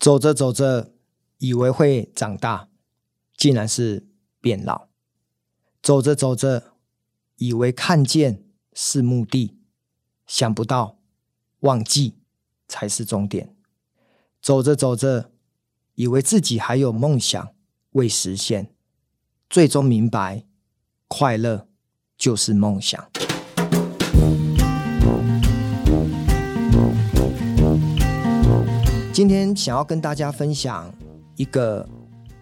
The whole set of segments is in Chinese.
走着走着，以为会长大，竟然是变老；走着走着，以为看见是目的，想不到忘记才是终点；走着走着，以为自己还有梦想未实现，最终明白，快乐就是梦想。今天想要跟大家分享一个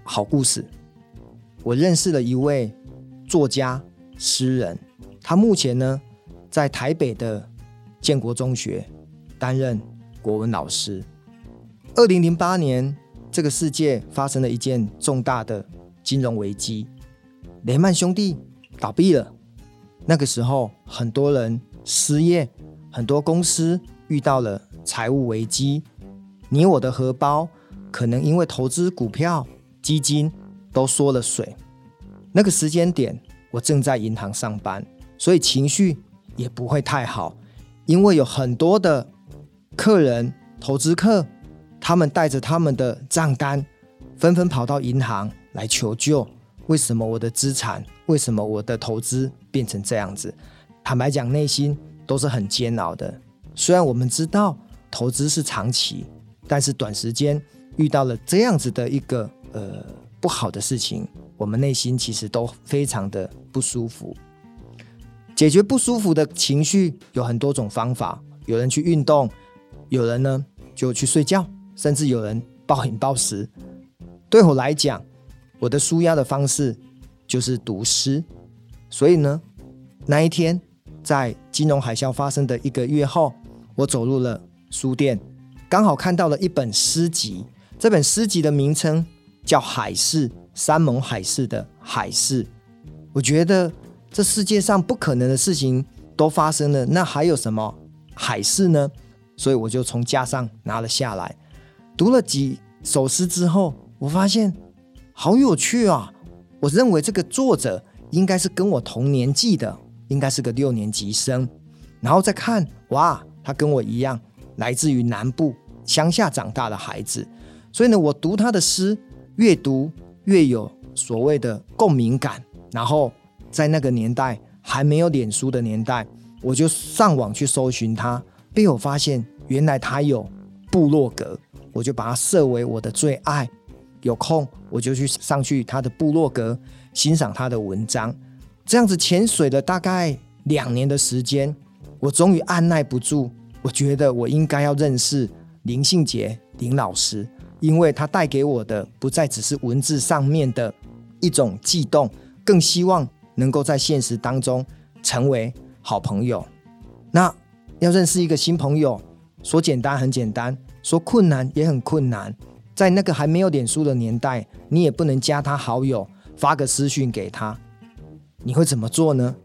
好故事。我认识了一位作家、诗人，他目前呢在台北的建国中学担任国文老师。二零零八年，这个世界发生了一件重大的金融危机，雷曼兄弟倒闭了。那个时候，很多人失业，很多公司遇到了财务危机。你我的荷包可能因为投资股票、基金都缩了水。那个时间点，我正在银行上班，所以情绪也不会太好，因为有很多的客人、投资客，他们带着他们的账单，纷纷跑到银行来求救。为什么我的资产？为什么我的投资变成这样子？坦白讲，内心都是很煎熬的。虽然我们知道投资是长期。但是短时间遇到了这样子的一个呃不好的事情，我们内心其实都非常的不舒服。解决不舒服的情绪有很多种方法，有人去运动，有人呢就去睡觉，甚至有人暴饮暴食。对我来讲，我的舒压的方式就是读诗。所以呢，那一天在金融海啸发生的一个月后，我走入了书店。刚好看到了一本诗集，这本诗集的名称叫《海市》，山盟海誓的海市。我觉得这世界上不可能的事情都发生了，那还有什么海市呢？所以我就从架上拿了下来，读了几首诗之后，我发现好有趣啊！我认为这个作者应该是跟我同年纪的，应该是个六年级生。然后再看，哇，他跟我一样。来自于南部乡下长大的孩子，所以呢，我读他的诗，越读越有所谓的共鸣感。然后在那个年代还没有脸书的年代，我就上网去搜寻他，被我发现原来他有部落格，我就把它设为我的最爱。有空我就去上去他的部落格欣赏他的文章，这样子潜水了大概两年的时间，我终于按捺不住。我觉得我应该要认识林信杰林老师，因为他带给我的不再只是文字上面的一种悸动，更希望能够在现实当中成为好朋友。那要认识一个新朋友，说简单很简单，说困难也很困难。在那个还没有脸书的年代，你也不能加他好友，发个私讯给他，你会怎么做呢？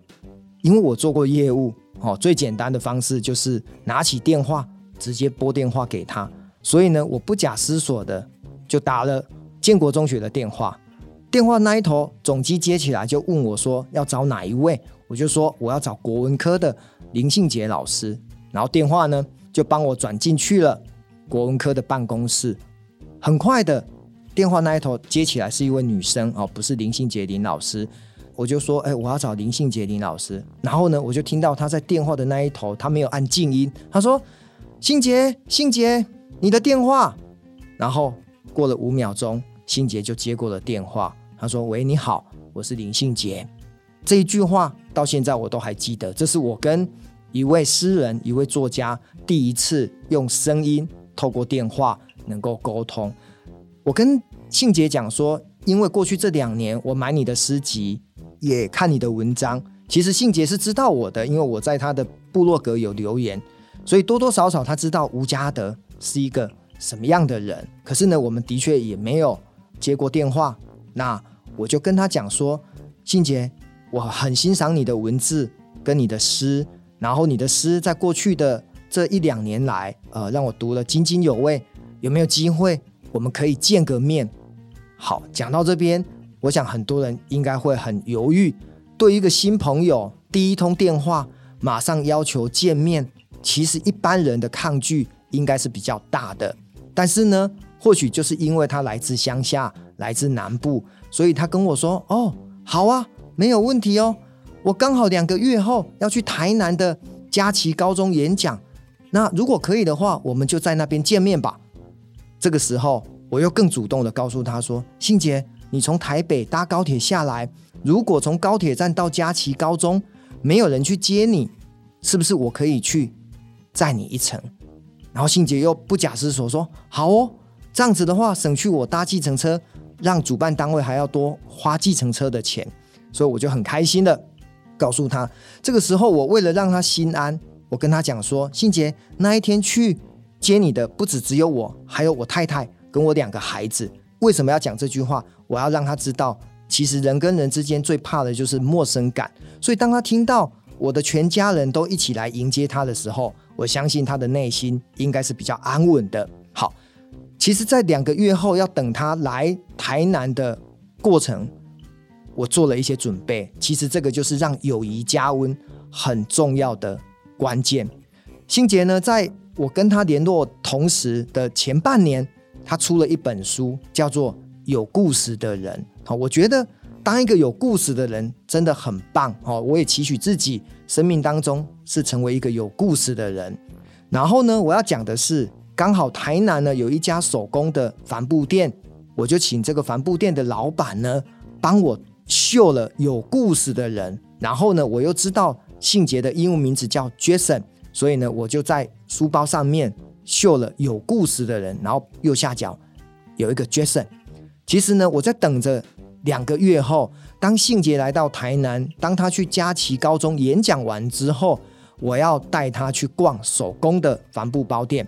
因为我做过业务。哦，最简单的方式就是拿起电话直接拨电话给他。所以呢，我不假思索的就打了建国中学的电话。电话那一头总机接起来就问我说要找哪一位，我就说我要找国文科的林信杰老师。然后电话呢就帮我转进去了国文科的办公室。很快的，电话那一头接起来是一位女生哦，不是林信杰林老师。我就说，哎、我要找林信杰林老师。然后呢，我就听到他在电话的那一头，他没有按静音。他说：“信杰，信杰，你的电话。”然后过了五秒钟，信杰就接过了电话。他说：“喂，你好，我是林信杰。”这一句话到现在我都还记得。这是我跟一位诗人、一位作家第一次用声音透过电话能够沟通。我跟信杰讲说，因为过去这两年我买你的诗集。也看你的文章，其实信杰是知道我的，因为我在他的部落格有留言，所以多多少少他知道吴家德是一个什么样的人。可是呢，我们的确也没有接过电话。那我就跟他讲说，信杰，我很欣赏你的文字跟你的诗，然后你的诗在过去的这一两年来，呃，让我读了津津有味。有没有机会我们可以见个面？好，讲到这边。我想很多人应该会很犹豫，对一个新朋友第一通电话马上要求见面，其实一般人的抗拒应该是比较大的。但是呢，或许就是因为他来自乡下，来自南部，所以他跟我说：“哦，好啊，没有问题哦，我刚好两个月后要去台南的佳琪高中演讲，那如果可以的话，我们就在那边见面吧。”这个时候，我又更主动的告诉他说：“信杰，你从台北搭高铁下来，如果从高铁站到佳琪高中没有人去接你，是不是我可以去载你一程？”然后信杰又不假思索说：“好哦，这样子的话，省去我搭计程车，让主办单位还要多花计程车的钱。”所以我就很开心的告诉他。这个时候，我为了让他心安，我跟他讲说：“信杰，那一天去接你的不止只有我，还有我太太跟我两个孩子。为什么要讲这句话？我要让他知道，其实人跟人之间最怕的就是陌生感。所以当他听到我的全家人都一起来迎接他的时候，我相信他的内心应该是比较安稳的。好，其实，在两个月后要等他来台南的过程，我做了一些准备。其实这个就是让友谊加温很重要的关键。信杰呢，在我跟他联络同时的前半年，他出了一本书，叫做《有故事的人》。好，我觉得当一个有故事的人真的很棒。哦，我也期许自己生命当中是成为一个有故事的人。然后呢，我要讲的是，刚好台南呢有一家手工的帆布店，我就请这个帆布店的老板呢帮我绣了有故事的人。然后呢，我又知道信杰的英文名字叫 Jason，所以呢，我就在书包上面绣了有故事的人，然后右下角有一个 Jason。其实呢，我在等着两个月后，当信杰来到台南，当他去佳琪高中演讲完之后，我要带他去逛手工的帆布包店。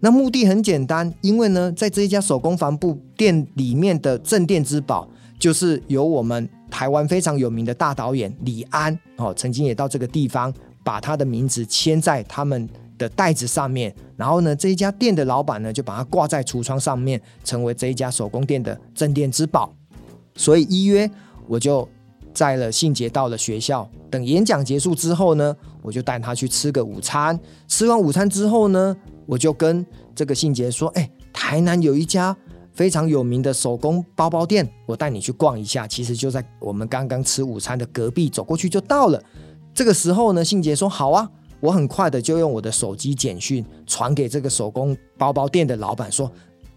那目的很简单，因为呢，在这一家手工帆布店里面的镇店之宝，就是由我们台湾非常有名的大导演李安哦，曾经也到这个地方，把他的名字签在他们的袋子上面。然后呢，这一家店的老板呢，就把它挂在橱窗上面，成为这一家手工店的镇店之宝。所以依约，我就载了信杰到了学校。等演讲结束之后呢，我就带他去吃个午餐。吃完午餐之后呢，我就跟这个信杰说：“哎，台南有一家非常有名的手工包包店，我带你去逛一下。其实就在我们刚刚吃午餐的隔壁，走过去就到了。”这个时候呢，信杰说：“好啊。”我很快的就用我的手机简讯传给这个手工包包店的老板说：“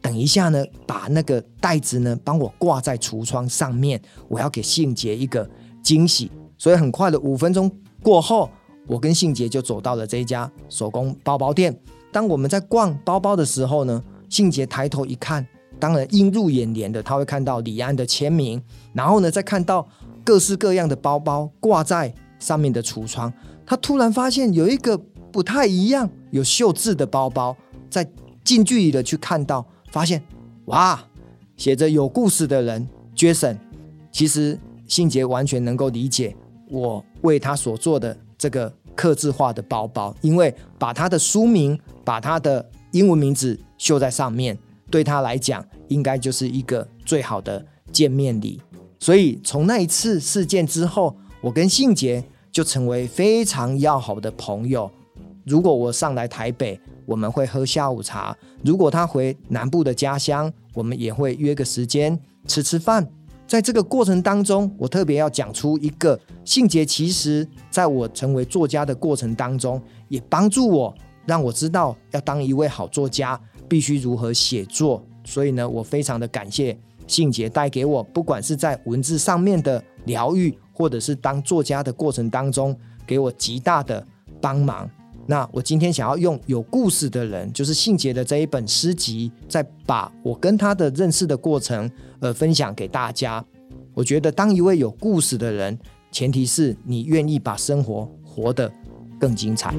等一下呢，把那个袋子呢帮我挂在橱窗上面，我要给信杰一个惊喜。”所以很快的五分钟过后，我跟信杰就走到了这一家手工包包店。当我们在逛包包的时候呢，信杰抬头一看，当然映入眼帘的他会看到李安的签名，然后呢再看到各式各样的包包挂在上面的橱窗。他突然发现有一个不太一样、有绣字的包包，在近距离的去看到，发现哇，写着有故事的人 Jason。其实信杰完全能够理解我为他所做的这个刻字化的包包，因为把他的书名、把他的英文名字绣在上面，对他来讲应该就是一个最好的见面礼。所以从那一次事件之后，我跟信杰。就成为非常要好的朋友。如果我上来台北，我们会喝下午茶；如果他回南部的家乡，我们也会约个时间吃吃饭。在这个过程当中，我特别要讲出一个信杰，其实在我成为作家的过程当中，也帮助我，让我知道要当一位好作家，必须如何写作。所以呢，我非常的感谢信杰带给我，不管是在文字上面的疗愈。或者是当作家的过程当中，给我极大的帮忙。那我今天想要用有故事的人，就是信杰的这一本诗集，再把我跟他的认识的过程，呃，分享给大家。我觉得当一位有故事的人，前提是你愿意把生活活得更精彩。